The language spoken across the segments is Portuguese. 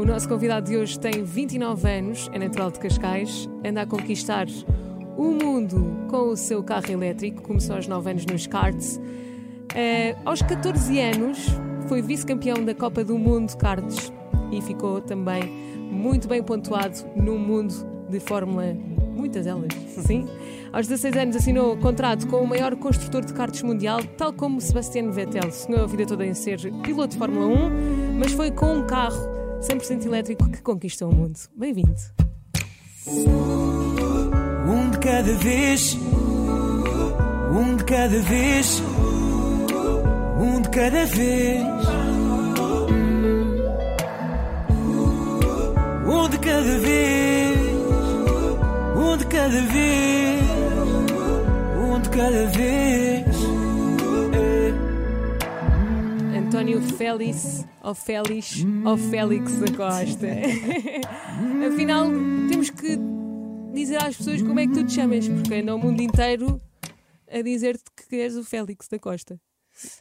O nosso convidado de hoje tem 29 anos, é natural de Cascais, anda a conquistar o mundo com o seu carro elétrico, começou aos 9 anos nos karts. Uh, aos 14 anos foi vice-campeão da Copa do Mundo karts e ficou também muito bem pontuado no mundo de Fórmula, muitas delas, sim. Aos 16 anos assinou contrato com o maior construtor de karts mundial, tal como Sebastian Vettel. Sonhou a vida toda em ser piloto de Fórmula 1, mas foi com um carro 100% elétrico que conquistou o mundo. Bem-vindo. Um de cada vez, um de cada vez, um de cada vez. Um de cada vez, um de cada vez, um de cada vez. António Félix ou Félix ou Félix da Costa. Afinal, temos que dizer às pessoas como é que tu te chamas, porque anda o mundo inteiro a dizer-te que és o Félix da Costa.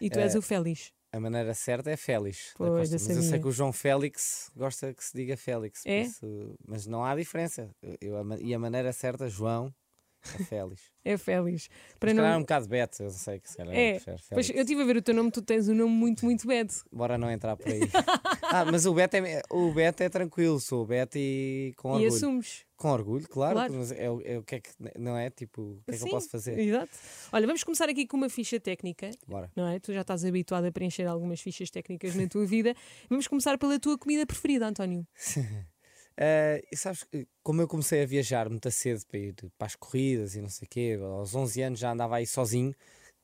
E tu és É. o Félix. A maneira certa é Félix. da Pois, Costa. eu Mas eu sei que o João Félix gosta que se diga Félix. É? isso- mas não há diferença. Eu- eu- e a maneira certa, João, é Félix. É Félix. Para Se calhar é um não... bocado Beto, eu sei que se calhar É, prefere Pois, eu estive a ver o teu nome, tu tens um nome muito, muito bad. Bora não entrar por aí. ah, mas o Beto é, o Beto é tranquilo, sou o Beto e com E orgulho. assumes. Com orgulho, claro. Claro. Mas é, é o que é que, não é? Tipo, o que é que Sim, eu posso fazer? Exato. Olha, vamos começar aqui com uma ficha técnica. Bora. Não é? Tu já estás habituado a preencher algumas fichas técnicas na tua vida. Vamos começar pela tua comida preferida, António. Eh, e sabes, que, como eu comecei a viajar muito cedo para ir para as corridas e não sei o quê, aos 11 anos já andava aí sozinho.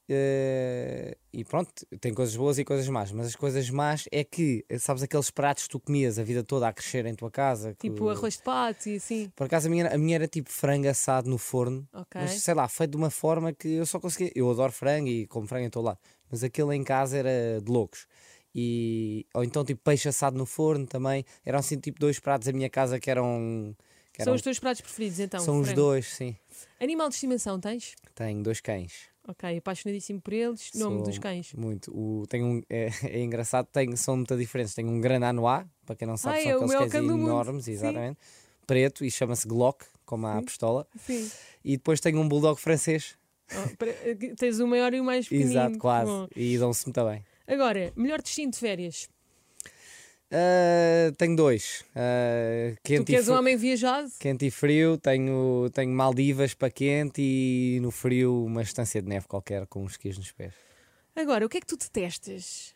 eh, e pronto, tem coisas boas e coisas más, mas as coisas más é que, eh, sabes, aqueles pratos que tu comias a vida toda a crescer em tua casa. que- Tipo arroz de pato e assim. Por acaso a minha, a minha era tipo frango assado no forno, Ok. mas sei lá, feito de uma forma que eu só conseguia. Eu adoro frango e como frango em todo lado, mas aquele em casa era de loucos. E, ou então tipo peixe assado no forno também. Eram assim tipo dois pratos da minha casa que eram. que São eram- os teus pratos preferidos, então? são os frango. dois, sim. Animal de estimação tens? Tenho dois cães. Ok, apaixonadíssimo por eles. Nome Sou dos cães. Muito. O, tenho um, é, é engraçado, tenho, são muito diferentes. Tenho um Grananois, para quem não sabe, Ai, são é aqueles cães enormes, Sim. exatamente. Preto e chama-se Glock, como a Sim. pistola. Sim. E depois tenho um bulldog francês. Oh, para- tens o maior e o mais pequenino. Exato, quase. Bom. E dão-se muito bem. Agora, melhor destino de férias. Ah, tenho dois. Tu quente, que e és um homem viajado? quente e frio. Tenho, tenho Maldivas para quente e no frio uma estância de neve qualquer com uns esquis nos pés. Agora, o que é que tu detestas?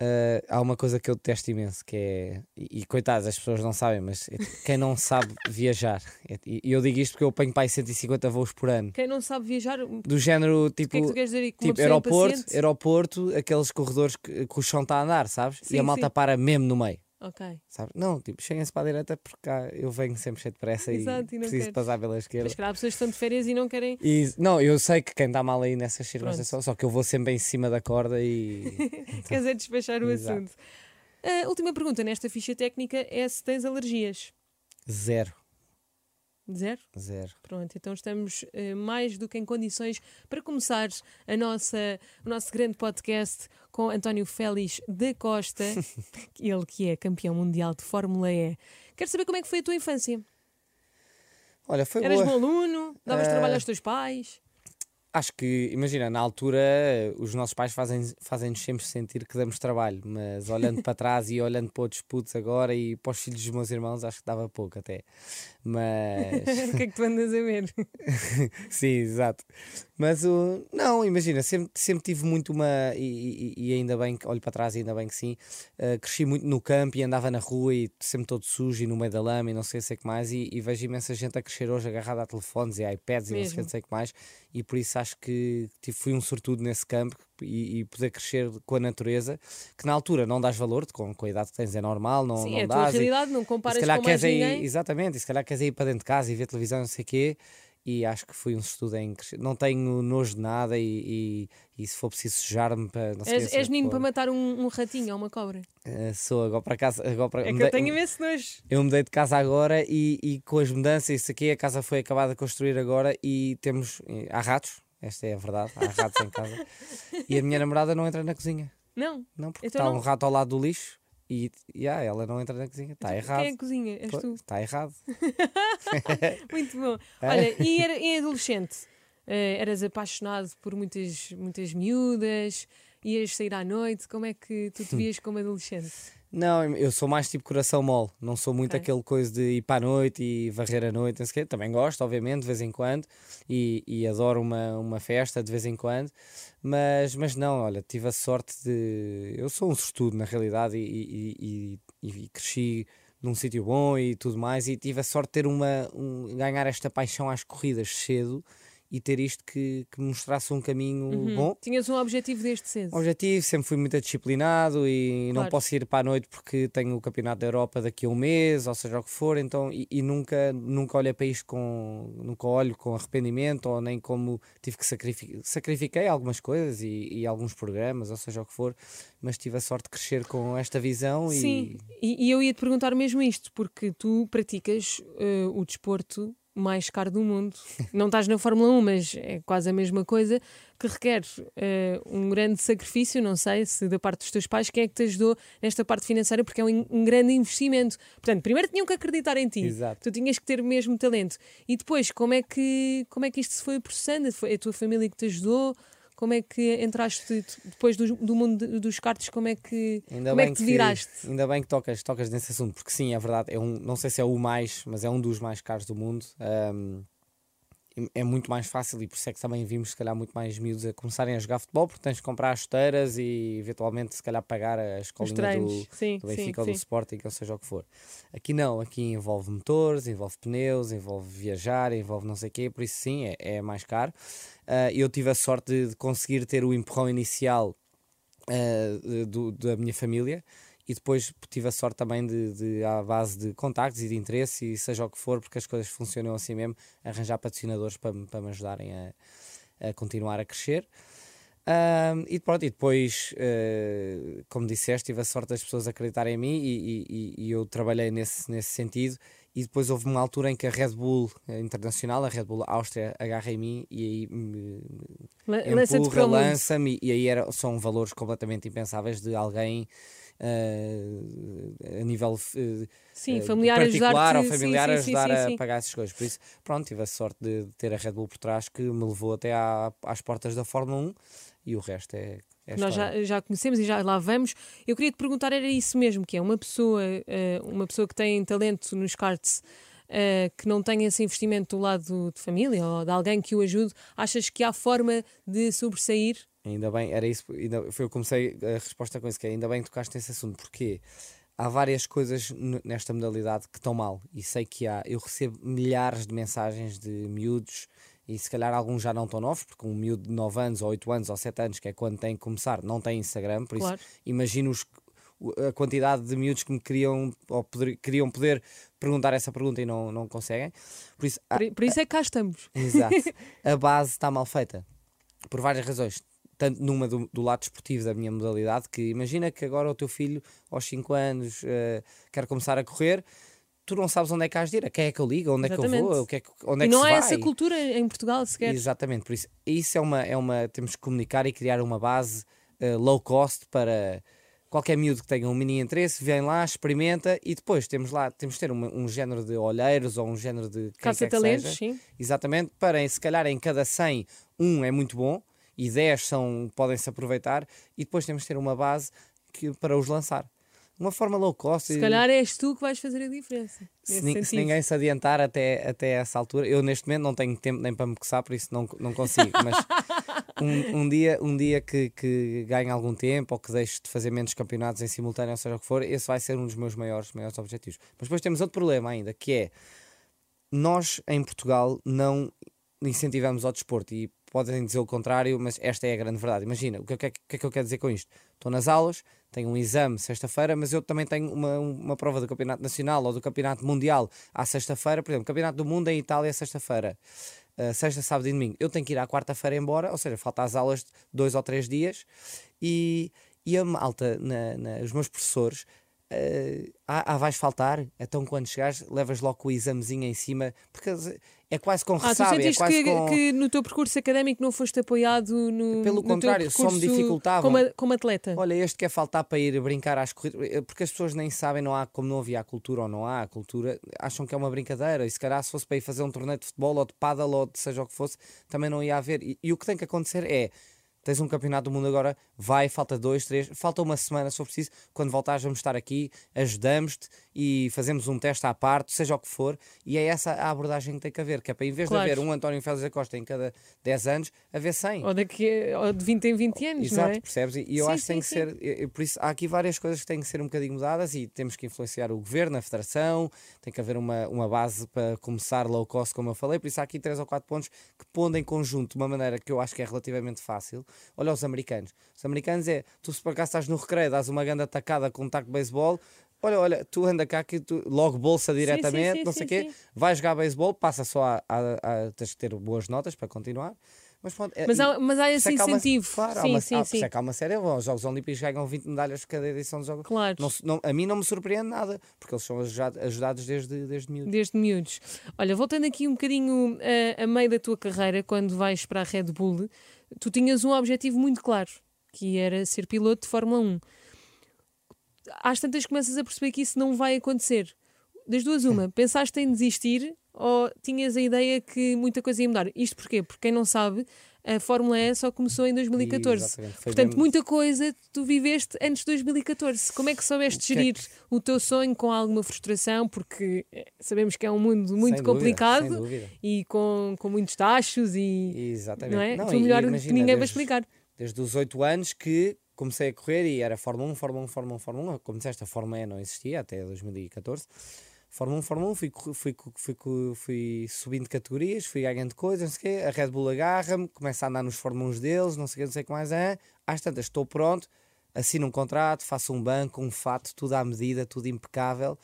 Ah, há uma coisa que eu detesto imenso que é. E, e coitados, as pessoas não sabem, mas é quem não sabe viajar. É- E eu digo isto porque eu apanho para aí 150 voos por ano. Quem não sabe viajar, o Do género tipo. que é que tu queres dizer uma Tipo, aeroporto, impaciente? aeroporto, aqueles corredores que, que o chão está a andar, sabes? Sim, e a malta sim. para mesmo no meio. Ok. Sabe? Não, tipo, cheguem-se para a direita porque cá eu venho sempre cheio de pressa Exato, e e preciso queres. passar pela esquerda. Mas calhar há pessoas que estão de férias e não querem. E, não, eu sei que quem está mal aí nessas circunstâncias, Pronto. só que eu vou sempre em cima da corda e. Queres é despachar o Exato. assunto. A última pergunta nesta ficha técnica é se tens alergias. Zero. Zero? Zero. Pronto, então estamos eh, mais do que em condições para começar a nossa, o nosso grande podcast com António Félix da Costa, ele que é campeão mundial de Fórmula E. Quero saber como é que foi a tua infância. Olha, foi Eras boa. bom aluno? Davas Eh, trabalho aos teus pais? Acho que, imagina, na altura os nossos pais fazem- fazem-nos sempre sentir que damos trabalho, mas olhando para trás e olhando para outros putos agora e para os filhos dos meus irmãos, acho que dava pouco até. Mas. o que é que tu andas a ver? Sim, exato. Mas o não, imagina, sempre, sempre tive muito uma. E, e- e ainda bem que olho para trás, ainda bem que sim. uh, cresci muito no campo e andava na rua e sempre todo sujo e no meio da lama e não sei, o que mais. E, e vejo imensa gente a crescer hoje agarrada a telefones e a iPads e não sei, Mesmo. sei o que mais. E por isso acho que tive, fui um sortudo nesse campo e, poder crescer com a natureza, que na altura não dás valor, com, com a idade que tens é normal, não, não é a tua dás. e- realidade, não e comparas com mais queres aí, ninguém. exatamente, e se calhar queres ir para dentro de casa e ver televisão, não sei o quê, e acho que foi um estudo em crescer. Não tenho nojo de nada e, e, e se for preciso sujar-me para não sei És, quê, és menino para matar um, um ratinho ou uma cobra. eh, sou agora para casa. Agora para, É que eu tenho imenso nojo. eu mudei de casa agora e, e com as mudanças, isso aqui, a casa foi acabada de construir agora e temos. Há ratos, esta é a verdade, há ratos em casa. E a minha namorada não entra na cozinha. Não. Não, porque Então está não- um rato ao lado do lixo E yeah, ela não entra na cozinha. Está Então, errado. Quem é que cozinha? És tu. Está errado. Muito bom. É? Olha, e era, em adolescente? eh, eras apaixonado por muitas, muitas miúdas? Ias sair à noite? Como é que tu te vias como adolescente? Não, eu sou mais tipo coração mole. Não sou muito Ok. aquele coisa de ir para a noite e varrer a noite. Não sei o quê. Também gosto, obviamente, de vez em quando. E, e adoro uma, uma festa de vez em quando. Mas, mas não, olha, tive a sorte de. Eu sou um sortudo, na realidade, e, e, e- e cresci num sítio bom e tudo mais. E tive a sorte de ter uma. um- ganhar esta paixão às corridas cedo e ter isto que, que mostrasse um caminho Uhum. bom. Tinhas um objetivo desde cedo. Objetivo, sempre fui muito disciplinado e não Claro. posso ir para a noite porque tenho o Campeonato da Europa daqui a um mês, ou seja o que for, então, e, e nunca, nunca olhei para isto com, nunca olho com arrependimento ou nem como tive que sacrificar, sacrifiquei algumas coisas e, e alguns programas, ou seja o que for, mas tive a sorte de crescer com esta visão Sim, e e, eu ia te perguntar mesmo isto, porque tu praticas eh, o desporto mais caro do mundo. Não estás na Fórmula 1, mas é quase a mesma coisa, que requer eh, um grande sacrifício, não sei se da parte dos teus pais, quem é que te ajudou nesta parte financeira, porque é um, um grande investimento. Portanto, primeiro tinham que acreditar em ti, Exato. tu tinhas que ter mesmo talento. E depois, como é que, como é que isto se foi processando? Foi a tua família que te ajudou? Como é que entraste depois do, do mundo de- dos cartos? Como é que, Ainda como é que te viraste? Ainda bem que tocas, tocas nesse assunto, porque sim, é verdade, é um, não sei se é o mais, mas é um dos mais caros do mundo. e é muito mais fácil e por isso é que também vimos se calhar muito mais miúdos a começarem a jogar futebol, porque tens de comprar as chuteiras e eventualmente se calhar pagar a escolinha do, sim, do sim, Benfica ou sim. do Sporting, ou seja o que for. Aqui não, aqui envolve motores, envolve pneus, envolve viajar, envolve não sei o quê, por isso sim, é, é mais caro. Ah, eu tive a sorte de, de conseguir ter o empurrão inicial ah, do- da minha família e depois tive a sorte também de, de, à base de contactos e de interesse e seja o que for, porque as coisas funcionam assim mesmo, arranjar patrocinadores para, me- para me ajudarem a, a continuar a crescer. Ahm, e pronto, e depois, eh, como disseste, tive a sorte das pessoas acreditarem em mim e, e- e- eu trabalhei nesse, nesse sentido. E depois houve uma altura em que a Red Bull Internacional, a Red Bull Áustria, agarra em mim e aí me, empurra, lança-me e aí era, são valores completamente impensáveis de alguém eh, a nível eh, Sim, familiar particular ou familiar sim, sim, ajudar sim, a pagar essas coisas. Por isso, pronto, tive a sorte de, ter a Red Bull por trás que me levou até à- às portas da Fórmula 1 e o resto é, é Nós já, já conhecemos e já lá vamos. Eu queria te perguntar, era isso mesmo, que é uma pessoa, eh, uma pessoa que tem talento nos karts, eh, que não tenha esse investimento do lado de família ou de alguém que o ajude, achas que há forma de sobressair? Ainda bem, era isso, ainda, foi eu que comecei a resposta com isso, que é ainda bem que tocaste nesse assunto, porque há várias coisas nesta modalidade que estão mal, e sei que há, eu recebo milhares de mensagens de miúdos, e se calhar alguns já não estão novos, porque um miúdo de 9 anos, ou 8 anos, ou 7 anos, que é quando tem que começar, não tem Instagram, por Claro. isso imagino os- a quantidade de miúdos que me queriam, ou poder, queriam poder perguntar essa pergunta e não, não conseguem, por isso Por, por isso é que cá estamos. Exato. A base está mal feita. Por várias razões. Tanto numa do, do lado esportivo da minha modalidade, que imagina que agora o teu filho, aos 5 anos, eh, quer começar a correr, tu não sabes onde é que has de ir, a quem é que eu ligo, onde é que eu Exatamente. vou, o que é que, onde é e que não há vai. essa cultura em Portugal sequer. Exatamente, por isso, isso é uma, é uma. Temos que comunicar e criar uma base eh, low cost para qualquer miúdo que tenha um mini interesse, vem lá, experimenta e depois temos lá, temos de ter uma- um género de olheiros ou um género de. quem quer que Caça-talentos, seja, sim. Exatamente, para se calhar em cada 100, um é muito bom e 10 são, podem-se aproveitar e depois temos de ter uma base que, para os lançar. Uma forma low cost. Se e- calhar és tu que vais fazer a diferença. se, ni- se ninguém se adiantar até, até essa altura, eu neste momento não tenho tempo nem para me coçar, por isso não, não consigo. Mas um, um dia, um dia que, que ganhe algum tempo ou que deixe de fazer menos campeonatos em simultâneo, ou seja o que for, esse vai ser um dos meus maiores, maiores objetivos. Mas depois temos outro problema ainda, que é nós em Portugal não incentivamos ao desporto e podem dizer o contrário, mas esta é a grande verdade. Imagina, o que, é que, o que é que eu quero dizer com isto? Estou nas aulas, tenho um exame sexta-feira, mas eu também tenho uma, uma prova do Campeonato Nacional ou do Campeonato Mundial à sexta-feira, por exemplo, Campeonato do Mundo em Itália sexta-feira, uh, sexta, sábado e domingo. Eu tenho que ir à quarta-feira embora, ou seja, falta as aulas dois ou três dias e, e a malta, na, na- os meus professores, Uh, ah, ah, vais faltar? Então quando chegares, levas logo o examezinho em cima, porque é quase com ah, tu sentiste é quase que, com... que no teu percurso académico não foste apoiado no Pelo no contrário, teu só me dificultava. como, como atleta? Olha, este quer faltar para ir brincar às corridas, eh, porque as pessoas nem sabem, não há, como não havia a cultura ou não há a cultura, acham que é uma brincadeira. E se calhar se fosse para ir fazer um torneio de futebol ou de paddle ou de seja o que fosse, também não ia haver. E, e o que tem que acontecer é tens um campeonato do mundo agora, vai, falta dois, três, falta uma semana se for preciso. Quando voltares, vamos estar aqui, ajudamos-te e fazemos um teste à parte, seja o que for. E é essa a abordagem que tem que haver, que é para em vez Claro. de haver um António Félix da Costa em cada 10 anos, haver 100. Ou, daqui, ou de 20 em 20 anos, Exato, não é? percebes? E eu Sim, acho que tem sim, que ser. e- e Por isso, há aqui várias coisas que têm que ser um bocadinho mudadas e temos que influenciar o governo, a federação, tem que haver uma, uma base para começar low cost, como eu falei. Por isso, há aqui três ou quatro pontos que pondo em conjunto de uma maneira que eu acho que é relativamente fácil. Olha os americanos. Os americanos é, tu se por acaso estás no recreio, dás uma grande atacada com um taco de beisebol. Olha, olha, tu anda cá que tu logo bolsa diretamente, sim, não sei o sim, quê, sim. vai jogar beisebol, passa só a, a, a- tens que ter boas notas para continuar. Mas, pronto, é- Mas há, mas há esse é há uma- incentivo. Há sim, uma, sim, há, sim. é há uma série. Os Jogos Olímpicos ganham 20 medalhas cada edição dos Jogos Claro. não, não- A mim não me surpreende nada, porque eles são ajudados, desde, desde miúdo. Desde miúdos. Olha, voltando aqui um bocadinho a, a meio da tua carreira, quando vais para a Red Bull, tu tinhas um objetivo muito claro, que era ser piloto de Fórmula 1. Às tantas começas a perceber que isso não vai acontecer. Das duas, uma, pensaste em desistir ou tinhas a ideia que muita coisa ia mudar? Isto porquê? Porque quem não sabe, a Fórmula E só começou em 2014. Exatamente, foi Portanto, muita coisa tu viveste antes de 2014. Como é que soubeste O que é gerir que- o teu sonho com alguma frustração? Porque eh, sabemos que é um mundo muito Sem complicado dúvida. e com, com muitos tachos e Exatamente. não é? Não, tu melhor imagina, que ninguém vai desde- explicar. Desde os 8 anos que comecei a correr e era Fórmula 1, Fórmula 1, Fórmula 1, Fórmula 1. Como disseste, a Fórmula E não existia até 2014. Fórmula 1, Fórmula 1, fui, fui, fui, fui subindo categorias, fui ganhando coisas, não sei o quê. A Red Bull agarra-me, começa a andar nos Fórmula 1 deles, não sei o quê, não sei o que mais é. Às tantas, estou pronto, assino um contrato, faço um banco, um fato, tudo à medida, tudo impecável.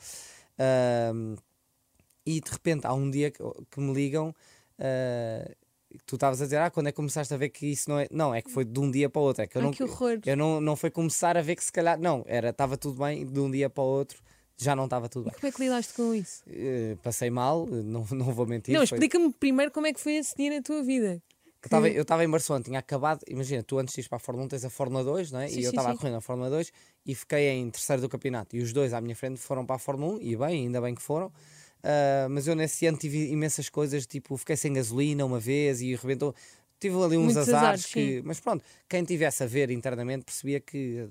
E de repente há um dia que, que me ligam. ah, tu estavas a dizer, ah, quando é que começaste a ver que isso não é. Não, é que foi de um dia para o outro. É que eu Ai, não, que horror. eu não, não foi começar a ver que se calhar. Não, era, estava tudo bem, de um dia para o outro já não estava tudo bem. Como é que lidaste com isso? Eh, passei mal, eh, não, não vou mentir. não, foi- explica-me primeiro como é que foi esse dia na tua vida. Eu estava- em Barcelona, tinha acabado. Imagina, tu antes de ir para a Fórmula 1 tens a Fórmula 2, não é? Sim, e eu estava a correr na Fórmula 2 e fiquei em terceiro do campeonato. E os dois à minha frente foram para a Fórmula 1 e bem, ainda bem que foram. Ah, mas eu nesse ano tive imensas coisas, tipo, fiquei sem gasolina uma vez e rebentou. Tive ali uns Muitos azares, azares, que. Mas pronto, quem tivesse a ver internamente percebia que eh,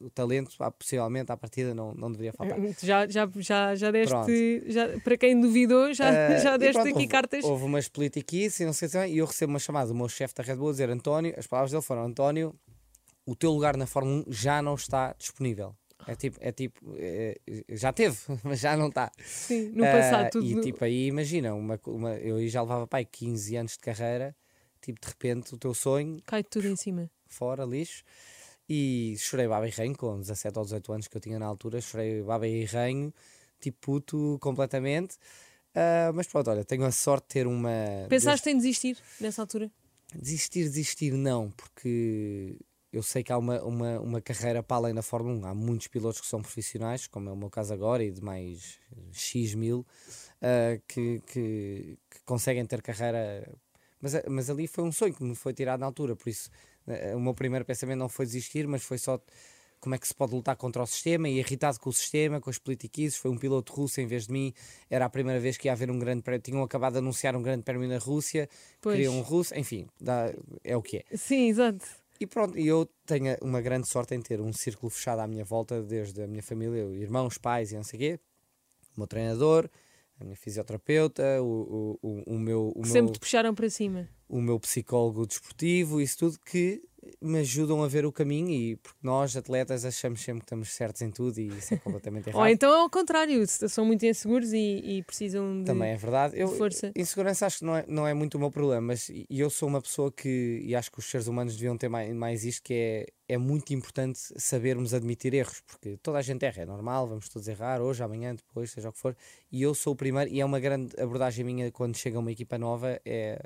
o talento, ah, possivelmente, à partida, não, não deveria faltar. Já, já, já, já deste. Já, para quem duvidou, já, Ah, já deste pronto, aqui houve, cartas. Houve umas politiquices e não sei se bem, e eu recebo uma chamada do meu chefe da Red Bull a dizer: António, as palavras dele foram: António, o teu lugar na Fórmula 1 já não está disponível. É tipo, é tipo é- já teve, mas já não está. Sim, no passado tudo. E no- tipo, aí imagina, uma, uma, eu já levava pai 15 anos de carreira, tipo, de repente o teu sonho, Cai tudo em cima. fora, lixo. E chorei baba e ranho com 17 ou 18 anos que eu tinha na altura, chorei baba e ranho, tipo puto completamente. Ah, mas pronto, olha, tenho a sorte de ter uma. Pensaste em desistir nessa altura? Desistir, desistir, não, porque eu sei que há uma, uma, uma carreira para além da Fórmula 1. Há muitos pilotos que são profissionais, como é o meu caso agora, e de mais X mil, ah, que, que, que conseguem ter carreira. Mas, a- mas ali foi um sonho que me foi tirado na altura, por isso ah, o meu primeiro pensamento não foi desistir, mas foi só como é que se pode lutar contra o sistema e irritado com o sistema, com as politiquices. Foi um piloto russo em vez de mim, era a primeira vez que ia haver um grande prémio. Tinham acabado de anunciar um grande prémio na Rússia, Pois. queriam um russo, enfim, dá- é o que é. Sim, exato. E pronto, e eu tenho uma grande sorte em ter um círculo fechado à minha volta, desde a minha família, irmãos, pais e não sei o quê, o meu treinador, a minha fisioterapeuta, o, o, o, o meu, o, Que meu, sempre te puxaram para cima. o meu psicólogo desportivo, isso tudo que me ajudam a ver o caminho e porque nós, atletas, achamos sempre que estamos certos em tudo e isso é completamente errado. Ou então ao contrário, são muito inseguros e, e precisam de. Também é verdade. Eu, força. Insegurança acho que não é, não é muito o meu problema, mas eu sou uma pessoa que, e acho que os seres humanos deviam ter mais, mais isto, que é, é muito importante sabermos admitir erros, porque toda a gente erra, é normal, vamos todos errar, hoje, amanhã, depois, seja o que for, e eu sou o primeiro, e é uma grande abordagem minha quando chega uma equipa nova, é,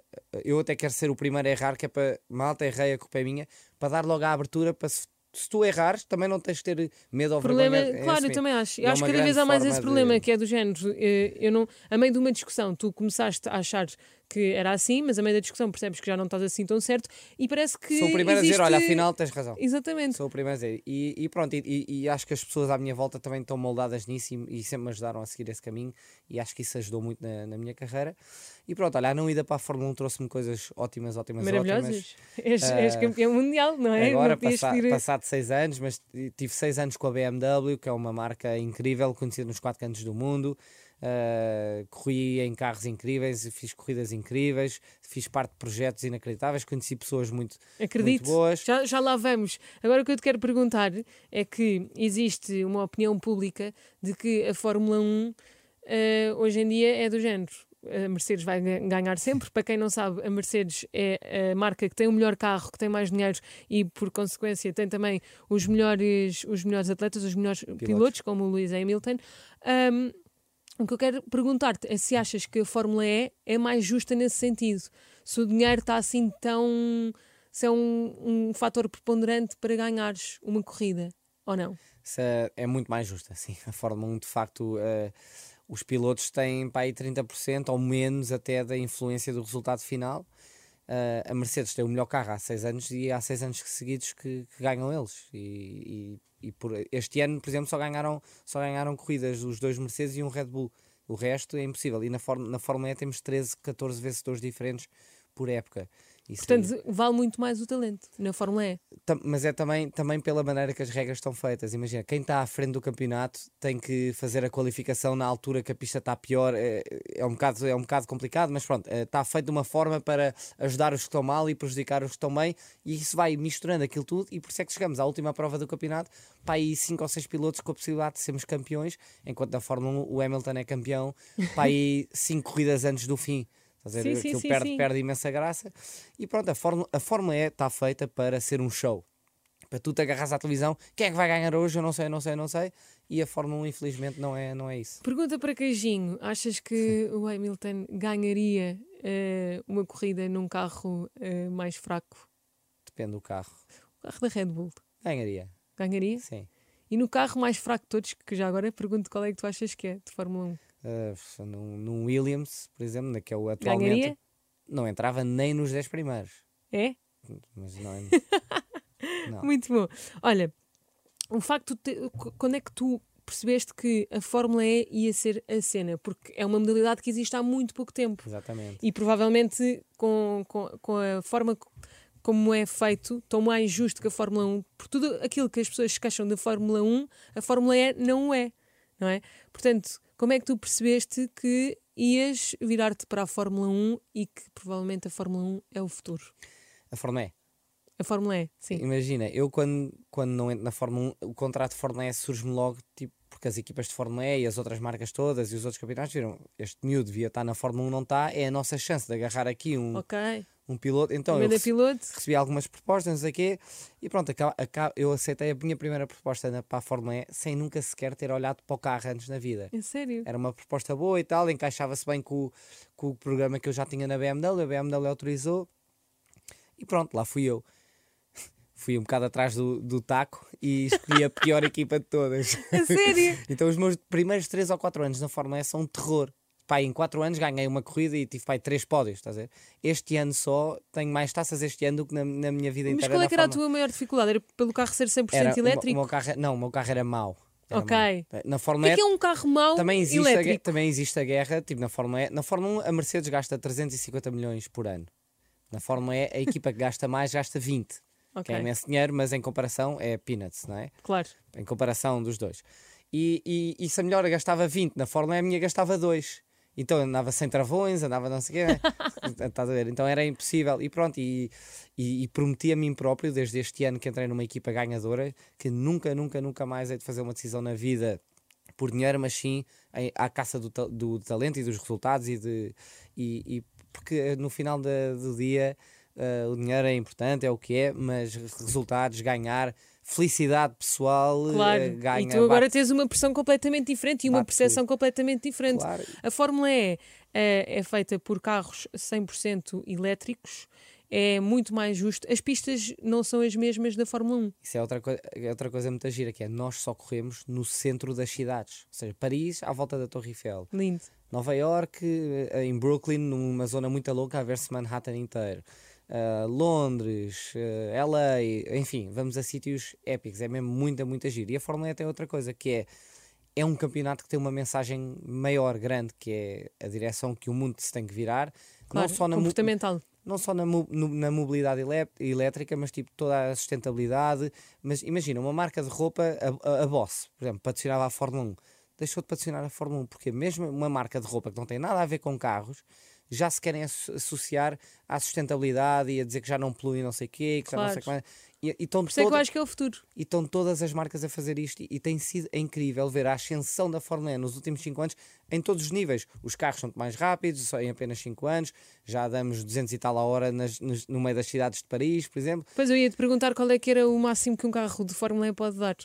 eu até quero ser o primeiro a errar, que é para, malta, errei, a culpa é minha, para dar logo a abertura para se se tu errares, também não tens de ter medo ou problema, vergonha. É claro, eu também acho. É Eu acho que cada vez há mais esse de- problema, que é do género. eh, Eu não, a meio de uma discussão, tu começaste a achar que era assim, mas a meio da discussão percebes que já não estás assim tão certo e parece que. Sou o primeiro a dizer, existe- olha, afinal tens razão. Exatamente. Sou o primeiro a dizer. E, e pronto, e, e- acho que as pessoas à minha volta também estão moldadas nisso e, e sempre me ajudaram a seguir esse caminho e acho que isso ajudou muito na, na minha carreira. E pronto, olha, a não ida para a Fórmula 1 trouxe-me coisas ótimas, ótimas, ótimas. Maravilhosas. És, és Ah, campeão mundial, não é? Agora, Não passa- pedir- passado seis anos, mas tive seis anos com a BMW, que é uma marca incrível, conhecida nos quatro cantos do mundo. Uh, corri em carros incríveis, fiz corridas incríveis, fiz parte de projetos inacreditáveis, conheci pessoas muito, Acredito. muito boas. Já, já lá vamos. Agora o que eu te quero perguntar é que existe uma opinião pública de que a Fórmula 1 eh, hoje em dia é do género. A Mercedes vai ga- ganhar sempre. Para quem não sabe, a Mercedes é a marca que tem o melhor carro, que tem mais dinheiro e, por consequência, tem também os melhores, os melhores atletas, os melhores pilotos, como o Lewis Hamilton. Ahm, o que eu quero perguntar-te é se achas que a Fórmula E é mais justa nesse sentido. Se o dinheiro está assim tão. se é um, um fator preponderante para ganhares uma corrida, ou não? É, é muito mais justa, sim. A Fórmula 1, de facto, eh, os pilotos têm para aí 30% ou menos até da influência do resultado final. Eh, a Mercedes tem o melhor carro há seis anos e há seis anos seguidos que, que ganham eles. E, e- e por, este ano, por exemplo, só ganharam, só ganharam corridas os dois Mercedes e um Red Bull. O resto é impossível. E na, na Fórmula E temos 13, 14 vencedores diferentes por época. Isso aí- Portanto, vale muito mais o talento na Fórmula E. Mas é também, também pela maneira que as regras estão feitas. Imagina, quem está à frente do campeonato tem que fazer a qualificação na altura que a pista está pior. É, é, um, bocado, é um bocado complicado, mas pronto, eh, está feito de uma forma para ajudar os que estão mal e prejudicar os que estão bem, e isso vai misturando aquilo tudo. E por isso é que chegamos à última prova do campeonato para aí 5 ou 6 pilotos com a possibilidade de sermos campeões, enquanto na Fórmula 1 o Hamilton é campeão para aí 5 corridas antes do fim. Estás a ver? Sim, Aquilo sim, perde, sim. perde imensa graça. E pronto, a Fórmula, a Fórmula E está feita para ser um show. Para tu te agarras à televisão, quem é que vai ganhar hoje? Eu não sei, não sei, não sei. E a Fórmula 1, infelizmente, não é, não é isso. Pergunta para Queijinho: achas que o Hamilton ganharia eh, uma corrida num carro eh, mais fraco? Depende do carro. O carro da Red Bull. Ganharia, Ganharia? sim. E no carro mais fraco de todos, que já agora pergunto qual é que tu achas que é de Fórmula 1? Uh, num, num Williams, por exemplo, que é o atualmente. Ganharia? Não entrava nem nos 10 primeiros. É? Mas não é. Não. Muito bom. Olha, o facto de quando é que tu percebeste que a Fórmula E ia ser a cena? Porque é uma modalidade que existe há muito pouco tempo. Exatamente. E provavelmente com, com, com a forma co- como é feito, tão mais justo que a Fórmula 1, por tudo aquilo que as pessoas se queixam da Fórmula 1, a Fórmula E não o é, não é? Portanto, como é que tu percebeste que ias virar-te para a Fórmula 1 e que provavelmente a Fórmula 1 é o futuro? A Fórmula E. A Fórmula E, sim. Imagina, eu quando, quando não entro na Fórmula 1, o contrato de Fórmula E surge-me logo, tipo, porque as equipas de Fórmula E e as outras marcas todas e os outros campeonatos viram, este miúdo devia estar na Fórmula 1, não está, é a nossa chance de agarrar aqui um, Ok. Um piloto. Então, eu rece- piloto. recebi algumas propostas, não sei o quê, e pronto, aca- aca- eu aceitei a minha primeira proposta na, para a Fórmula E sem nunca sequer ter olhado para o carro antes na vida. É sério? Era uma proposta boa e tal, encaixava-se bem com, o- com o programa que eu já tinha na BMW, a BMW autorizou, e pronto, lá fui eu. Fui um bocado atrás do, do taco e escolhi a pior equipa de todas. A sério? Então os meus primeiros 3 ou 4 anos na Fórmula E são um terror. Pai, em 4 anos ganhei uma corrida e tive pai 3 pódios, estás a ver? Este ano só tenho mais taças este ano do que na, na minha vida Mas inteira. qual é que era a tua maior dificuldade? Era pelo carro ser 100% Era- o elétrico? O carro, não, o meu carro era mau. Era Ok. mau. Na O Fórmula que é que é um carro mau também existe, a, elétrico? também existe a guerra, tipo na Fórmula E. Na Fórmula 1 a Mercedes gasta 350 milhões por ano. Na Fórmula E a equipa que gasta mais gasta 20. Que Ok, é imenso dinheiro, mas em comparação é peanuts, não é? claro. em comparação dos dois. E, e, e se a melhor gastava 20 na Fórmula E, a minha gastava 2. Então andava sem travões, andava não sei o quê. né? Estás a ver? Então era impossível. E pronto, e, e, e prometi a mim próprio, desde este ano que entrei numa equipa ganhadora, que nunca, nunca, nunca mais hei de fazer uma decisão na vida por dinheiro, mas sim em- à caça do, do talento e dos resultados. E de, e, e porque no final da- do dia eh, o dinheiro é importante, é o que é, mas resultados, ganhar, felicidade pessoal, Claro. eh, ganha. e tu agora bate- tens uma pressão completamente diferente e uma percepção completamente diferente. Claro. A Fórmula E é, é feita por carros 100% elétricos é muito mais justo. As pistas não são as mesmas da Fórmula 1. Isso é outra, coi- é outra coisa muito gira, que é nós só corremos no centro das cidades. Ou seja, Paris à volta da Torre Eiffel. Lindo. Nova York, eh, em Brooklyn, numa zona muito louca, a ver-se Manhattan inteiro. Ah, Londres, eh, LA, enfim, vamos a sítios épicos, é mesmo muita, muita giro. E a Fórmula E tem outra coisa, que é, é um campeonato que tem uma mensagem maior, grande, que é a direção que o mundo se tem que virar, Claro, não só na, comportamental. não só na, mo- na mobilidade elé- elétrica, mas tipo toda a sustentabilidade. Mas imagina, uma marca de roupa, a, a, a Boss, por exemplo, patrocinava a Fórmula 1, deixou de patrocinar a Fórmula 1, porque mesmo uma marca de roupa que não tem nada a ver com carros, já se querem asso- associar à sustentabilidade e a dizer que já não polui não sei o quê, que já não sei Claro. como é. E, e estão isso é que eu acho que é o futuro. e estão todas as marcas a fazer isto e, e tem sido incrível ver a ascensão da Fórmula 1 nos últimos 5 anos em todos os níveis. Os carros são mais rápidos, só em apenas 5 anos, já damos 200 e tal a hora nas- nos- no meio das cidades de Paris, por exemplo. Depois eu ia te perguntar qual é que era o máximo que um carro de Fórmula E pode dar.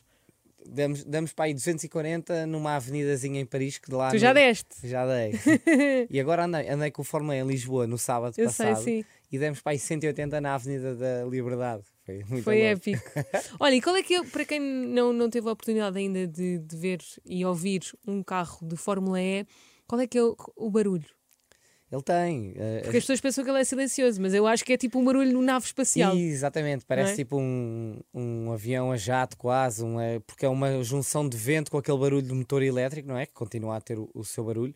Damos, damos para aí 240 numa avenidazinha em Paris que de lá tu já no- deste. Já dei. e agora andei, andei com o Fórmula 1 em Lisboa no sábado Eu sei, passado sim. e demos para aí 180 na Avenida da Liberdade. Foi muito Foi louco. épico. Olha, e qual é que é, para quem não, não teve a oportunidade ainda de, de ver e ouvir um carro de Fórmula E, qual é que é o, o barulho? Ele tem. eh, Porque as pessoas pensam que ele é silencioso, mas eu acho que é tipo um barulho no nave espacial. Exatamente, parece é? tipo um, um avião a jato quase, um, eh, porque é uma junção de vento com aquele barulho do motor elétrico, não é? Que continua a ter o, o seu barulho.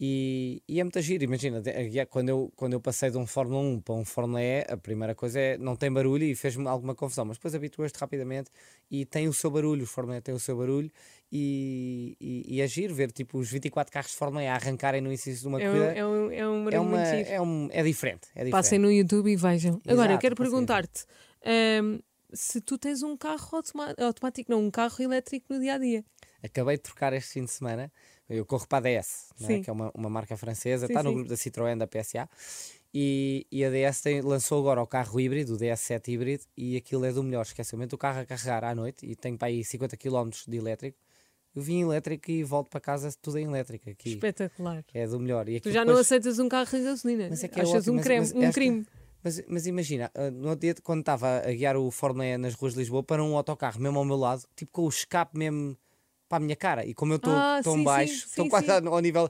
E, e é muito giro, imagina, eh, quando eu, quando eu passei de um Fórmula 1 para um Fórmula E, a primeira coisa é não tem barulho e fez-me alguma confusão, mas depois habituas-te rapidamente e tem o seu barulho, o Fórmula E tem o seu barulho e, e, e é giro ver tipo os 24 carros de Fórmula E a arrancarem no início de uma É um, corrida. é um, é um barulho É, uma, é, um, é diferente. É diferente. Passem no YouTube e vejam. Agora, eu Exato, quero perguntar-te hum, se tu tens um carro automático, não, um carro elétrico no dia a dia. Acabei de trocar este fim de semana. Eu corro para a DS, não é? Que é uma, uma marca francesa, Sim, está no sim. grupo da Citroën da PSA. E, e a DS tem- lançou agora o carro híbrido, o DS7 híbrido, e aquilo é do melhor. Esquecimento o carro a carregar à noite e tenho para aí 50 km de elétrico. Eu vim elétrico e volto para casa tudo em elétrico aqui. Espetacular. É do melhor. E Tu já não depois- aceitas um carro de gasolina. Mas é que é Achas ótimo, um, mas- creme, mas um esta- crime. Mas, mas imagina, ah, no outro dia, quando estava a guiar o Fórmula E nas ruas de Lisboa, para um autocarro mesmo ao meu lado, tipo com o escape mesmo para a minha cara. E como eu estou Ah, tão sim, baixo, estou quase sim. ao nível.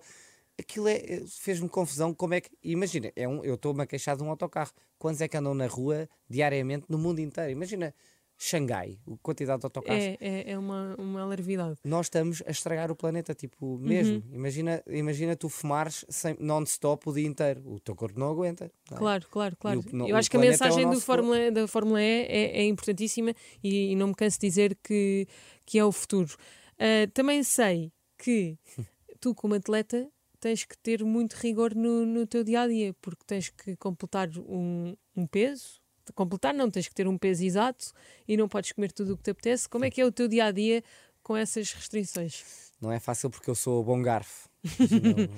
Aquilo é, é- fez-me confusão. Como é que. Imagina, é um, eu estou-me a queixar de um autocarro. Quantos é que andam na rua diariamente no mundo inteiro? Imagina Xangai, a quantidade de autocarros. É, é, é uma, uma alarvidade. Nós estamos a estragar o planeta, tipo, mesmo. Uhum. Imagina, imagina tu fumares sem- non-stop o dia inteiro. O teu corpo não aguenta. não é? Claro, claro, claro. o- no- Eu acho que a é mensagem nosso Fórmula, da Fórmula E é, é importantíssima e, e não me canso de dizer que, que é o futuro. Ah, também sei que tu, como atleta, tens que ter muito rigor no, no teu dia a dia, porque tens que completar um, um peso. Completar, não, tens que ter um peso exato e não podes comer tudo o que te apetece. Como é que é o teu dia a dia com essas restrições? Não é fácil porque eu sou bom garfo.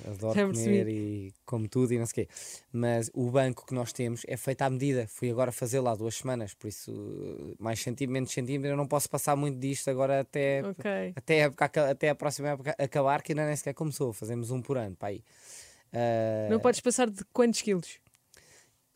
Eu adoro comer e como tudo e não sei o quê. Mas o banco que nós temos é feito à medida. Fui agora fazer lá duas semanas, por isso mais centímetro, menos centímetro, eu não posso passar muito disto agora até, Ok. até, a, época, até a próxima época acabar, que ainda nem sequer começou. Fazemos um por ano, para aí. Ah, Não podes passar de quantos quilos?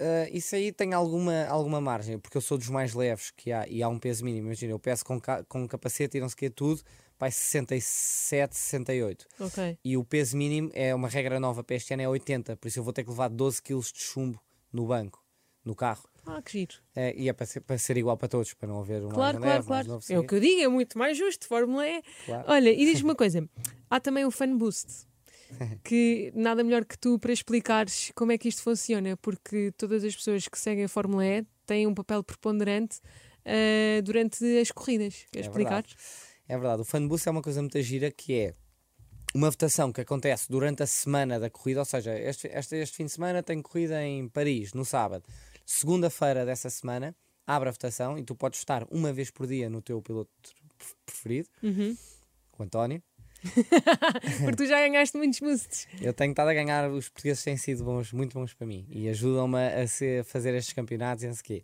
ah, isso aí tem alguma, alguma margem, porque eu sou dos mais leves que há e há um peso mínimo. Imagina, eu peço com, ca- com capacete e não sei o quê, tudo, vai 67, 68. Ok. E o peso mínimo é uma regra nova para este ano, é 80. Por isso eu vou ter que levar 12 kg de chumbo no banco, no carro. Ah, que giro. É, e é para ser, para ser igual para todos, para não haver um Claro, claro, claro. É o que eu digo, é muito mais justo. Fórmula E. Claro. Olha, e diz-me uma coisa: há também o Fan Boost. Que nada melhor que tu para explicares como é que isto funciona, porque todas as pessoas que seguem a Fórmula E têm um papel preponderante ah, durante as corridas. Queres É explicar? verdade. É verdade, o fanboost é uma coisa muito gira que é uma votação que acontece durante a semana da corrida, ou seja, este, este, este fim de semana tem corrida em Paris, no sábado. Segunda-feira dessa semana, abre a votação e tu podes votar uma vez por dia no teu piloto preferido, Uhum. o António. Porque tu já ganhaste muitos boosts. Eu tenho estado a ganhar, os portugueses têm sido bons, muito bons para mim e ajudam-me a, a fazer estes campeonatos e não sei o quê.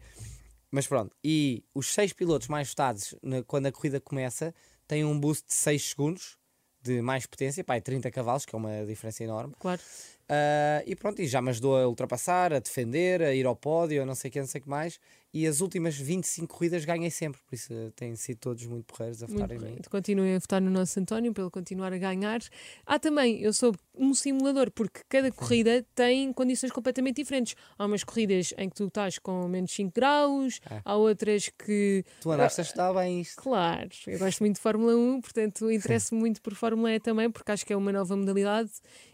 Mas pronto, e os seis pilotos mais votados na- quando a corrida começa têm um boost de 6 segundos de mais potência, pá, é 30 cavalos, que é uma diferença enorme. Claro. Ah, e pronto, e já me ajudou a ultrapassar, a defender, a ir ao pódio, a não sei o que, não sei o que mais. E as últimas 25 corridas ganhei sempre, por isso eh, têm sido todos muito porreiros a Muito votar em mim. Continuem a votar no nosso António para ele continuar a ganhar. Há também, eu soube, um simulador, porque cada corrida tem condições completamente diferentes. Há umas corridas em que tu estás com menos 5 graus, Ah. há outras que. Tu andaste a estudar bem isto. Claro, eu gosto muito de Fórmula 1, portanto interesso-me muito por Fórmula E também, porque acho que é uma nova modalidade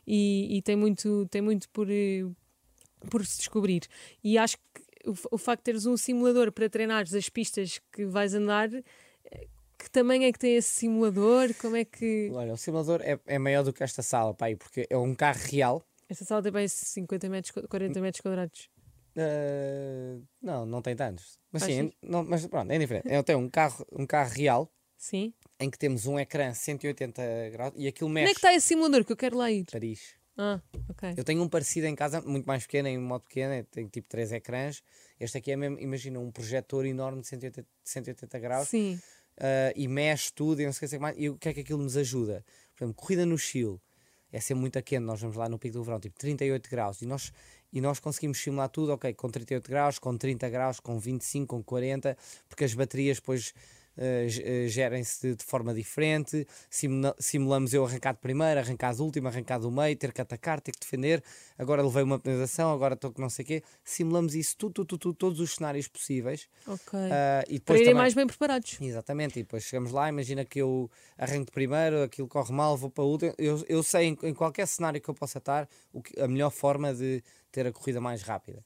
e, e tem muito, tem muito por, eh, por se descobrir. E acho que o, o facto de teres um simulador para treinares as pistas que vais andar, eh, que também é que tem esse simulador, como é que. Olha, o simulador é, é maior do que esta sala, pá, aí, porque é um carro real. Esta sala tem bem 50 metros, qua- 40 metros quadrados. Ah, não, não tem tantos. Mas sim, não, mas pronto, é diferente. Eu tenho um carro, um carro real Sim. em que temos um ecrã 180 graus e aquilo Onde mexe. é que está esse simulador que eu quero lá ir? Paris. Ah, ok. Eu tenho um parecido em casa, muito mais pequeno, em modo pequeno, tem tipo três ecrãs. Este aqui é mesmo, imagina, um projetor enorme de 180, 180 graus Sim. ah, e mexe tudo e não sei o que mais. E o que é que aquilo nos ajuda? Por exemplo, corrida no Chile é sempre muito quente, nós vamos lá no pico do verão, tipo 38 graus, e nós, e nós conseguimos simular tudo, ok, com 38 graus, com 30 graus, com 25, com 40, porque as baterias depois ge- ah, gerem-se de, forma diferente, simula- simulamos eu arrancar de primeiro, arrancar de último, arrancar do meio, ter que atacar, ter que defender, agora levei uma penalização, agora estou com não sei o quê, simulamos isso, tudo, tudo, tudo, todos os cenários possíveis, Ok. ah, e para depois irem também- mais bem preparados. Exatamente, e depois chegamos lá, imagina que eu arranco de primeiro, aquilo corre mal, vou para o último. Eu, eu sei em, em qualquer cenário que eu possa estar o que- a melhor forma de ter a corrida mais rápida.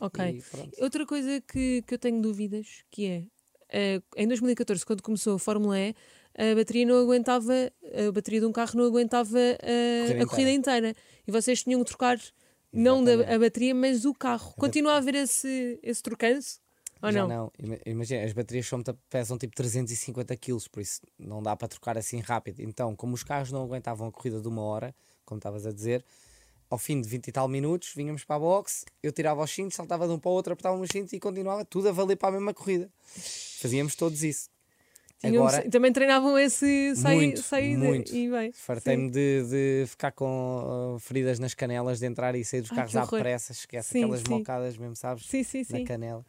Ok. Outra coisa que, que eu tenho dúvidas, que é, eh, em 2014, quando começou a Fórmula E, a bateria não aguentava, a bateria de um carro não aguentava eh, Corrida a corrida inteira. E vocês tinham que trocar, não da, a bateria, mas o carro. Continua a haver esse, esse trocanço? Ou Já não? não, ima- imagina, as baterias são, pesam tipo 350 kg, por isso não dá para trocar assim rápido. Então, como os carros não aguentavam a corrida de uma hora, como estavas a dizer, ao fim de 20 e tal minutos, vinhamos para a box, eu tirava os cintos, saltava de um para o outro, apertava os cintos e continuava tudo a valer para a mesma corrida. Fazíamos todos isso. Tinham- Agora, também treinavam esse sair, saída muito. e bem. Fartei-me de, de ficar com uh, feridas nas canelas, de entrar e sair dos Ai, carros à pressa, esquece Sim, aquelas sim. mocadas mesmo, sabes? Sim, sim, Na sim. canela.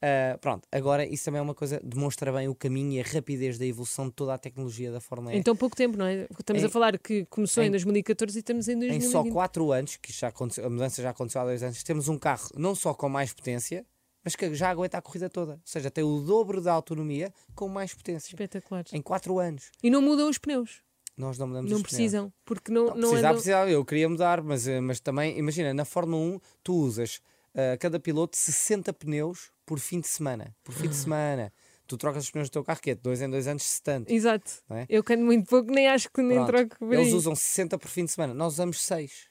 Uh, pronto, agora isso também é uma coisa, demonstra bem o caminho e a rapidez da evolução de toda a tecnologia da Fórmula E. Em tão pouco tempo, não é? Estamos Em- a falar que começou em, em- 2014 e estamos em Em 2020. só 4 anos, que já a mudança já aconteceu há 2 anos, temos um carro não só com mais potência, mas que já aguenta a corrida toda. Ou seja, tem o dobro da autonomia com mais potência. Espetacular. Em 4 anos. E não mudam os pneus. Nós não mudamos não os pneus. precisam. Porque não, Não, não, andam... precisava, eu queria mudar, mas, eh, mas também, imagina, na Fórmula 1 tu usas eh, cada piloto 60 pneus por fim de semana. Por fim de semana. Tu trocas os pneus do teu carro, que é de 2 em 2 anos, 70. Exato. É? Eu canto muito pouco, nem acho que nem Pronto. troco por Eles usam 60 por fim de semana. Nós usamos 6.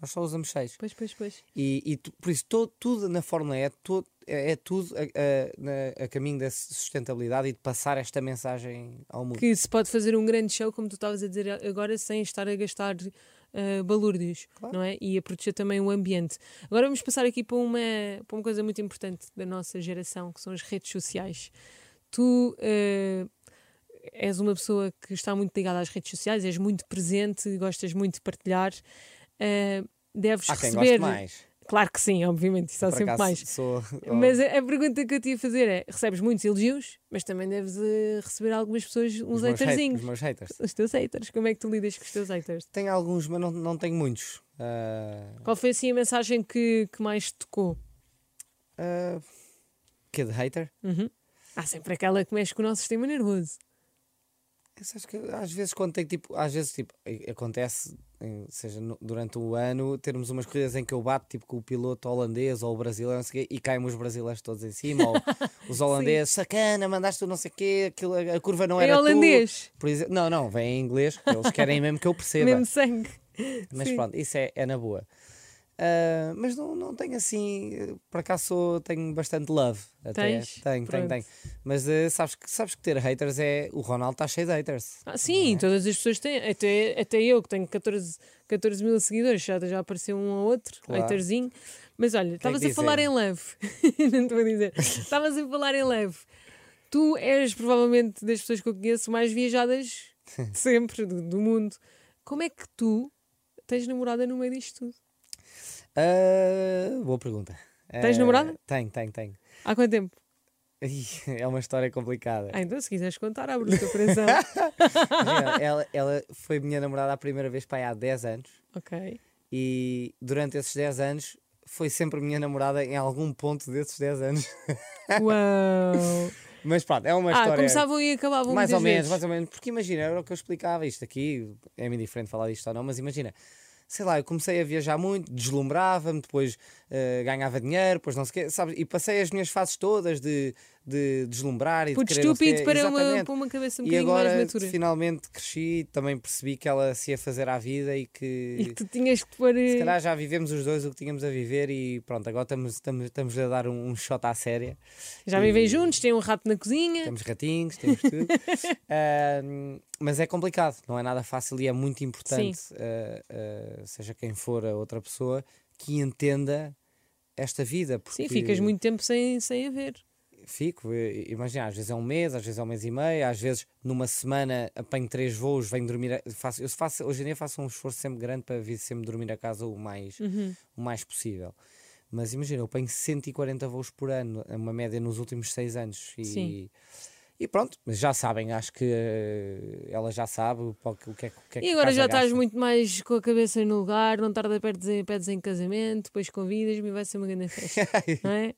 Nós só usamos 6. Pois, pois, pois. E, e tu- por isso, todo, tudo na Fórmula E é, todo- é, é tudo a, a- a caminho da sustentabilidade e de passar esta mensagem ao mundo. Que se pode fazer um grande show, como tu estavas a dizer agora, sem estar a gastar uh, balúrdios, Claro. não é? E a proteger também o ambiente. Agora vamos passar aqui para uma, para uma coisa muito importante da nossa geração, que são as redes sociais. Tu uh, és uma pessoa que está muito ligada às redes sociais, és muito presente, gostas muito de partilhar. Uh, deves Há quem receber. goste mais. Claro que sim, obviamente, isso há sempre mais. Sou, Mas a, a pergunta que eu te ia fazer é: recebes muitos elogios, mas também deves eh, receber algumas pessoas, uns haterzinhos. os meus haters. Os teus haters, como é que tu lidas com os teus haters? Tenho alguns, mas não, não tenho muitos. Ah, Qual foi assim a mensagem que, que mais te tocou? ah, que de hater? Uhum. Há sempre aquela que mexe com o nosso sistema nervoso. Eu acho que às vezes quando tem tipo, às vezes tipo, acontece, seja durante o ano, termos umas corridas em que eu bato tipo com o piloto holandês ou o brasileiro sei e caem os brasileiros todos em cima, ou os holandeses, sacana, mandaste tu não sei o quê, aquilo, a curva não Em era tu. holandês, Por exemplo, não, não, vem em inglês, eles querem mesmo que eu perceba. mesmo sangue. Mas Sim. pronto, isso é, é na boa. Ah, mas não, não tenho assim, por acaso sou- tenho bastante love. Até. Tens? Tenho, tenho, Pronto. tenho. Mas eh, sabes, que, sabes que ter haters é. O Ronaldo está cheio de haters. Ah, sim, é? todas as pessoas têm, até, até eu que tenho 14, 14 mil seguidores, já, já apareceu um ou outro, Claro. haterzinho. Mas olha, estavas a falar em leve. Não estou a dizer. Estavas a falar em leve. Tu és provavelmente das pessoas que eu conheço mais viajadas sempre do, do mundo. Como é que tu tens namorada no meio disto tudo? Ah, boa pergunta. Tens Ah, namorada? Tenho, tenho, tenho. Há quanto tempo? É uma história complicada. Ah, então se quiseres contar, abre o teu coração. Ela, ela foi minha namorada a primeira vez pai, há 10 anos ok. e durante esses 10 anos foi sempre minha namorada em algum ponto desses 10 anos. Uau! Mas pronto, é uma ah, história. começavam e acabavam mais ou menos, vezes. mais ou menos, porque imagina, era o que eu explicava isto aqui, é-me indiferente falar disto ou não, mas imagina, sei lá, eu comecei a viajar muito, deslumbrava-me, depois eh, ganhava dinheiro, depois não sei o quê, sabes, e passei as minhas fases todas de, de deslumbrar e Puto de querer estúpido para uma, para uma cabeça um E bocadinho agora mais matura. finalmente cresci, também percebi que ela se ia fazer à vida e que, E que tu tinhas que pôr. se eh, calhar já vivemos os dois o que tínhamos a viver e pronto, agora estamos, estamos, estamos a dar um, um shot à séria. Já vivem e- juntos, têm um rato na cozinha. Temos ratinhos, temos tudo. Ahm, mas é complicado, não é nada fácil e é muito importante, ah, ah, seja quem for a outra pessoa, que entenda esta vida. Porque Sim, ficas muito tempo sem, sem a ver. Fico, imagina, às vezes é um mês, às vezes é um mês e meio, às vezes numa semana apanho três voos, venho dormir. faço, eu faço, hoje em dia faço um esforço sempre grande para vir sempre dormir a casa o mais, Uhum. o mais possível. Mas imagina, eu apanho 140 voos por ano, uma média nos últimos seis anos. E, Sim. e pronto, mas já sabem, acho que eh, ela já sabe o que, o que é, que- o que é E agora já estás gasta. muito mais com a cabeça no lugar, não tarda perto de pedes em casamento, depois convidas-me e vai ser uma grande festa. não é?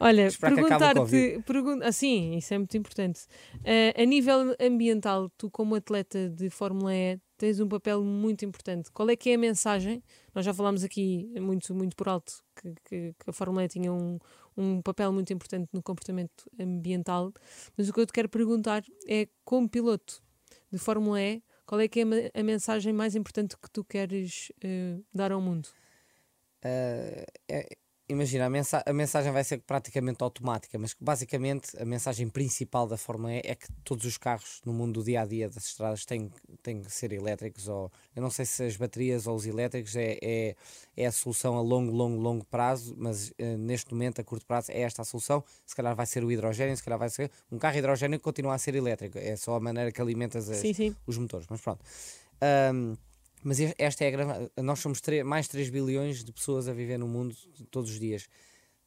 Olha, perguntar-te. Pergun ah, sim, isso é muito importante. Ah, a nível ambiental, tu, como atleta de Fórmula E, tens um papel muito importante. Qual é que é a mensagem? Nós já falámos aqui muito, muito por alto que, que- que a Fórmula E tinha um, um papel muito importante no comportamento ambiental, mas o que eu te quero perguntar é, como piloto de Fórmula E, qual é que é a me- a mensagem mais importante que tu queres eh, dar ao mundo? Ah, é- imagina, a, mensa- a mensagem vai ser praticamente automática, mas basicamente a mensagem principal da Fórmula E é que todos os carros no mundo do dia a dia das estradas têm, têm que ser elétricos. Ou, eu não sei se as baterias ou os elétricos é, é, é a solução a longo, longo, longo prazo, mas eh, neste momento, a curto prazo, é esta a solução. Se calhar vai ser o hidrogênio, se calhar vai ser um carro hidrogênio que continua a ser elétrico, é só a maneira que alimentas as, Sim, sim. os motores, mas pronto. Ahm, mas es- esta é a grande. Nós somos mais 3 bilhões de pessoas a viver no mundo todos os dias.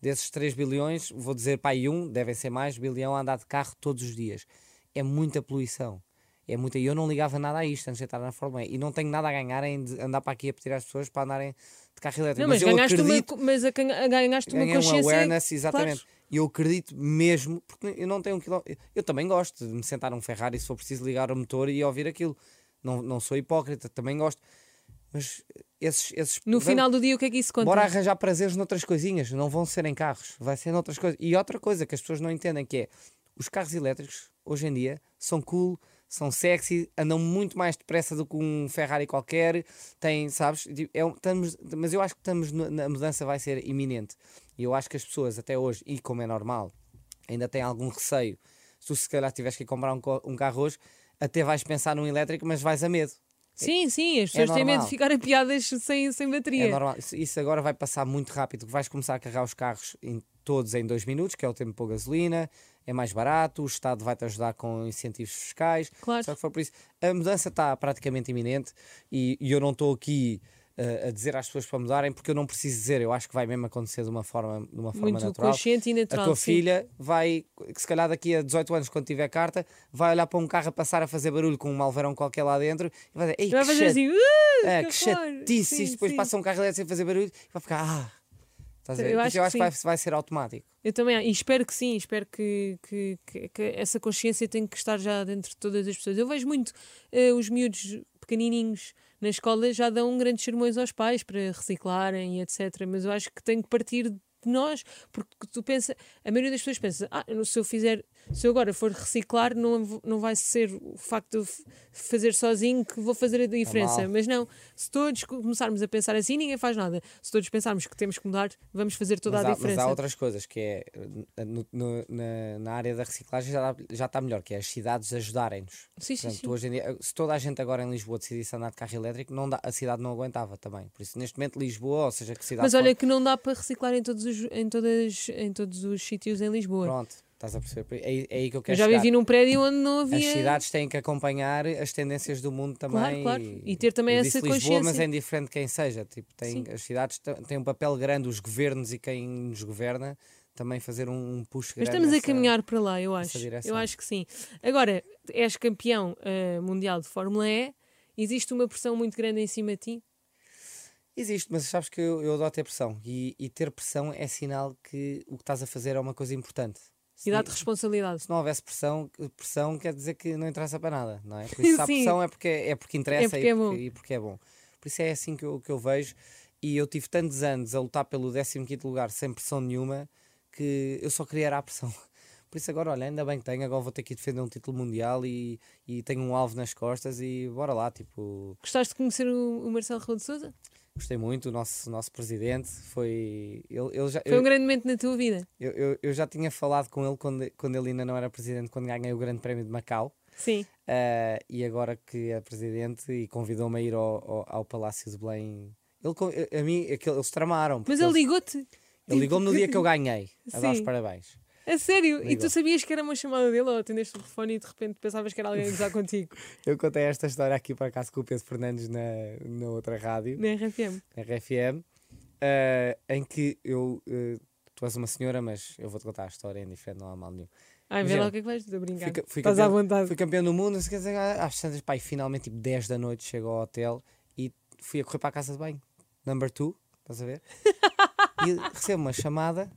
Desses 3 bilhões, vou dizer pai um, devem ser mais, bilhão a andar de carro todos os dias. É muita poluição. É muita. E eu não ligava nada a isto antes de entrar na Fórmula E. E não tenho nada a ganhar em andar para aqui a pedir às pessoas para andarem de carro elétrico. Não, mas, eu ganhaste acredito, uma, mas a, ganha- ganhaste uma ganhei um consciência. awareness, exatamente. claro. E eu acredito mesmo, porque eu não tenho um quilómetro. Eu também gosto de me sentar num Ferrari se for preciso ligar o motor e ouvir aquilo. Não, não sou hipócrita, também gosto. Mas esses. esses No vamos- final do dia, o que é que isso conta? Bora arranjar prazeres noutras coisinhas, não vão ser em carros, vai ser noutras coisas. E outra coisa que as pessoas não entendem que é os carros elétricos hoje em dia são cool, são sexy, andam muito mais depressa do que um Ferrari qualquer, têm, sabes? É, estamos, mas eu acho que estamos na mudança vai ser iminente. E eu acho que as pessoas até hoje, e como é normal, ainda têm algum receio. Se tu se calhar tiveres que comprar um, um carro hoje, até vais pensar num elétrico, mas vais a medo. Sim, sim, as pessoas têm medo de ficarem piadas sem, sem bateria. É normal. Isso, agora vai passar muito rápido. Vais começar a carregar os carros em, todos em dois minutos, que é o tempo para gasolina, é mais barato, o Estado vai-te ajudar com incentivos fiscais. Claro. Só que foi por isso. A mudança está praticamente iminente e, e eu não estou aqui a dizer às pessoas para mudarem, porque eu não preciso dizer, eu acho que vai mesmo acontecer de uma forma, de uma forma Muito natural. consciente e natural. A tua sim. filha vai, que se calhar daqui a 18 anos, quando tiver carta, vai olhar para um carro a passar a fazer barulho com um malverão qualquer lá dentro e vai dizer: Ei, Vai que fazer chato." assim. "Uh, É, que que horror." chatice. Sim, Isto depois sim. passa um carro elétrico sem fazer barulho e vai ficar. Ah! Estás a? Eu acho eu que acho que vai, vai ser automático. Eu também e espero que sim, espero que, que, que- que essa consciência tem que estar já dentro de todas as pessoas. Eu vejo muito eh, os miúdos pequenininhos na escola já dão grandes sermões aos pais para reciclarem e etc. Mas eu acho que tem que partir de nós, porque tu pensa, a maioria das pessoas pensa, ah, se eu fizer, se eu agora for reciclar, não, não vai ser o facto de fazer sozinho que vou fazer a diferença. mal. Mas não, se todos começarmos a pensar assim, ninguém faz nada. Se todos pensarmos que temos que mudar, vamos fazer toda Mas a há, mas diferença. há outras coisas que é no- no- na, na área da reciclagem já, dá- já está melhor, que é as cidades ajudarem-nos. Sim, sim, Portanto, sim. em dia, se toda a gente agora em Lisboa decidisse andar de carro elétrico, não dá- a cidade não aguentava também. Por isso, neste momento, Lisboa, ou seja, que cidade Mas olha que não dá para reciclar em todos os, em todas, em todos os sítios em Lisboa. Pronto. Estás a perceber? É, é aí que eu quero Eu já chegar. vivi num prédio onde não As havia. cidades têm que acompanhar as tendências do mundo também. claro. E ter também essa Lisboa, mas consciência. é indiferente quem seja. Tipo, tem, Sim. as cidades têm um papel grande, os governos e quem nos governa também fazer um, push Mas grande. estamos a nessa- caminhar para lá, eu acho. Eu acho que sim. Agora, és campeão eh, mundial de Fórmula E, existe uma pressão muito grande em cima de ti? Existe, mas sabes que eu, eu adoro ter pressão. E, e ter pressão é sinal que o que estás a fazer é uma coisa importante. Se E dá-te responsabilidade. se não houvesse pressão, pressão quer dizer que não interessa para nada, não é? Por isso, se há pressão é porque, é porque interessa porque e, é porque, e porque é bom. Por isso é assim que eu, que eu vejo. E eu tive tantos anos a lutar pelo 15 lugar sem pressão nenhuma que eu só queria era a pressão. Por isso agora, olha, ainda bem que tenho, agora vou ter que defender um título mundial e, e tenho um alvo nas costas e bora lá, tipo, Gostaste de conhecer o, o Marcelo Rebelo de Sousa? Gostei muito, o nosso, nosso presidente foi, ele, ele já, Foi eu, um grande momento na tua vida. eu, eu, eu já tinha falado com ele quando, quando ele ainda não era presidente, quando ganhei o grande prémio de Macau, Sim. Uh, e agora que é presidente e convidou-me a ir ao, ao, ao Palácio de Belém. Ele, con- a mim, eles tramaram. Mas ele ligou-te. ele ligou-me no dia que eu ganhei, a dar os Sim. parabéns. A sério? E tu sabias que era uma chamada dele ou atendeste o telefone e de repente pensavas que era alguém a gozar contigo Eu contei esta história aqui para acaso com o Pedro Fernandes na, na outra rádio, na RFM? na RFM, uh, em que eu. uh, tu és uma senhora, mas eu vou-te contar a história, é diferente, não há mal nenhum. Ai, vê lá o que é que vais a brincar. Fui, fui Estás à campeão, vontade. fui campeão do mundo, que dizer, às tantas, e finalmente, tipo 10 da noite, chego ao hotel e fui a correr para a casa de banho. Number 2, estás a ver? e recebo uma chamada.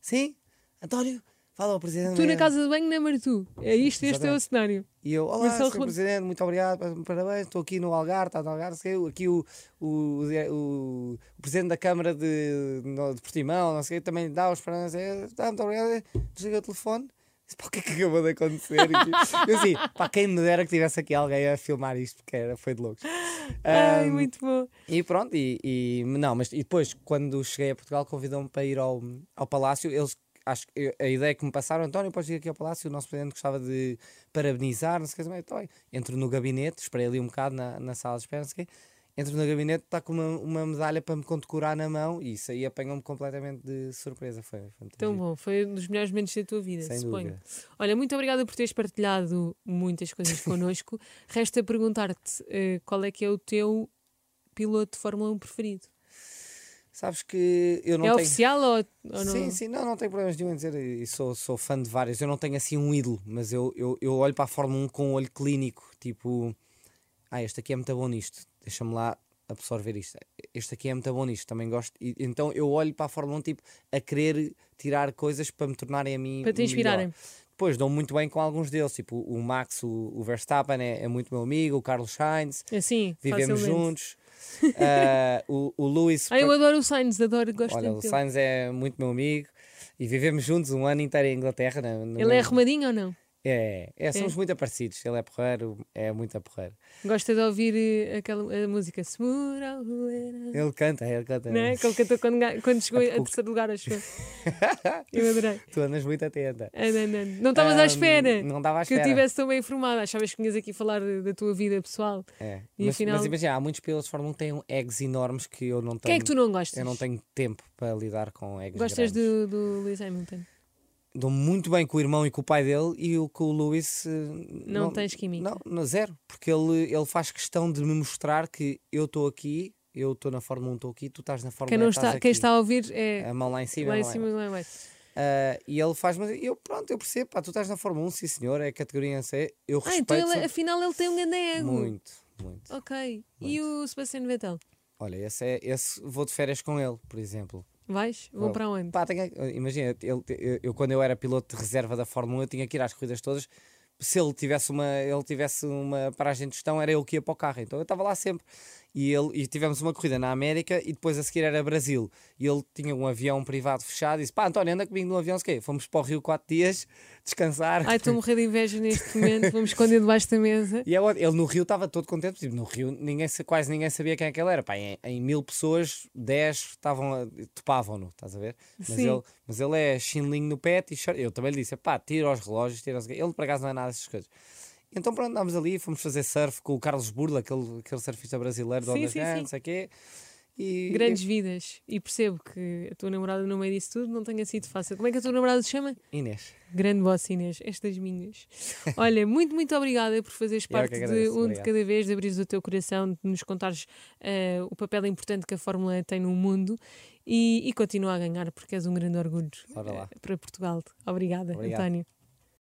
Sim, António, fala ao presidente. Tu na mesmo." casa de banho na Martu. É isto, este é o Exatamente. cenário. E eu, olá, Marcelo Sr. Presidente, muito obrigado, parabéns, estou aqui no Algarve, está no Algarve, sei, aqui o, o, o, o Presidente da Câmara de, de Portimão, não sei, também dá os parabéns, é, tá, muito obrigado, desliga o telefone, disse, pá, o que é que acabou de acontecer? Eu assim, pá, quem me dera que tivesse aqui alguém a filmar isto, porque era, foi de loucos. Ai, Ahm, muito bom. e pronto, e, e- não, mas e depois, quando cheguei a Portugal, convidou-me para ir ao, ao Palácio. Eles, acho que a ideia que me passaram, António, podes ir aqui ao Palácio. O nosso presidente gostava de parabenizar, não sei o que, então, entro no gabinete, esperei ali um bocado na, na sala de espera, não sei o quê. Entro no gabinete, está com uma, uma medalha para me condecorar na mão e isso aí apanhou-me completamente de surpresa. Foi, foi Tão giro. bom. Foi um dos melhores momentos da tua vida, Sem suponho. dúvida. Olha, muito obrigada por teres partilhado muitas coisas connosco. Resta perguntar-te eh, qual é que é o teu piloto de Fórmula 1 preferido. Sabes que eu não é tenho. oficial ou, ou não? Sim, sim, não, não tenho problemas nenhum em dizer, e sou, sou fã de vários. Eu não tenho assim um ídolo, mas eu, eu, eu olho para a Fórmula 1 com um olho clínico, tipo, ah, este aqui é muito bom nisto, deixa-me lá absorver isto. Este aqui é muito bom nisto, também gosto. E, então eu olho para a Fórmula 1 tipo, a querer tirar coisas para me tornarem a mim. Para te melhor. inspirarem. Depois dou muito bem com alguns deles, tipo o Max, o, o Verstappen é, é muito meu amigo, o Carlos Sainz, Assim, vivemos facilmente. juntos. Ah, o, o Lewis. Ah, eu adoro o Sainz, adoro, gosto Olha, o dele. Sainz é muito meu amigo e vivemos juntos um ano inteiro em Inglaterra. no Ele é mesmo- arrumadinho ou não? É, é, somos muito parecidos. Ele é porreiro, é muito porreiro. Gosta de ouvir eh, aquela a música Smura, Ele canta, ele canta. não é? Que ele cantou quando, quando chegou a pouco. terceiro lugar, acho eu. Eu adorei. Tu andas muito atenta. Não, estavas à Ahm, espera Não estava à que eu espera. estivesse tão bem informada. Achavas que vinhas aqui falar da tua vida pessoal. É. E mas, afinal- mas imagina, há muitos pilotos de Fórmula 1 que têm egos enormes que eu não tenho. Quem é que tu não gostas? Eu não tenho tempo para lidar com egos Gostas do, do Lewis Hamilton? Dou muito bem com o irmão e com o pai dele e o com o Lewis eh, Não tens química. Não, não, zero. Porque ele, ele faz questão de me mostrar que eu estou aqui, eu estou na Fórmula 1, estou aqui, tu estás na Fórmula Quem, 1, não estás está, quem aqui. está a ouvir é A mão lá em cima. lá a em mão cima, lá em baixo. Ah, e ele faz, mas eu, pronto, eu percebo, pá, tu estás na Fórmula 1, sim senhor, é categoria C, eu Ah, respeito então ele, afinal ele tem um grande ego. muito, muito. Ok. E o Sebastian Vettel? Olha, esse, é, esse vou de férias com ele, por exemplo. Vais? Vão Vou. para onde? Pá, tenho- imagina, ele, eu, eu quando eu era piloto de reserva da Fórmula 1, eu tinha que ir às corridas todas. Se ele tivesse uma, ele tivesse uma paragem de gestão, era eu que ia para o carro. Então eu estava lá sempre. E, ele, e tivemos uma corrida na América e depois a seguir era Brasil. E ele tinha um avião privado fechado e disse: Pá, António, anda comigo no avião. sei quê. Fomos para o Rio quatro dias descansar. Ai, estou a morrer de inveja neste momento. Vamos esconder debaixo da mesa. E é ótimo, ele no Rio estava todo contente, tipo, no Rio ninguém, quase ninguém sabia quem é que ele era. Pá, em, em mil pessoas, dez estavam topavam-no, estás a ver? Mas Sim. ele, mas ele é chinlinho no pé e chora. Eu também lhe disse: pá, tira os relógios, tira os... Ele por acaso não é nada dessas coisas. Então pronto, andámos ali, fomos fazer surf com o Carlos Burla, aquele, aquele surfista brasileiro de Sim, ondas sim. não sei o quê. E, Grandes vidas. E percebo que a tua namorada, no meio disso tudo, não tenha sido fácil. Como é que a tua namorada se chama? Inês. Grande vossa Inês, estas minhas. Olha, muito, muito obrigada por fazeres Eu parte que de agradeço, um de obrigado. cada vez, de abrires o teu coração, de nos contares eh, o papel importante que a Fórmula tem no mundo e, e continua a ganhar, porque és um grande orgulho eh, para Portugal. Obrigada, Obrigado. António.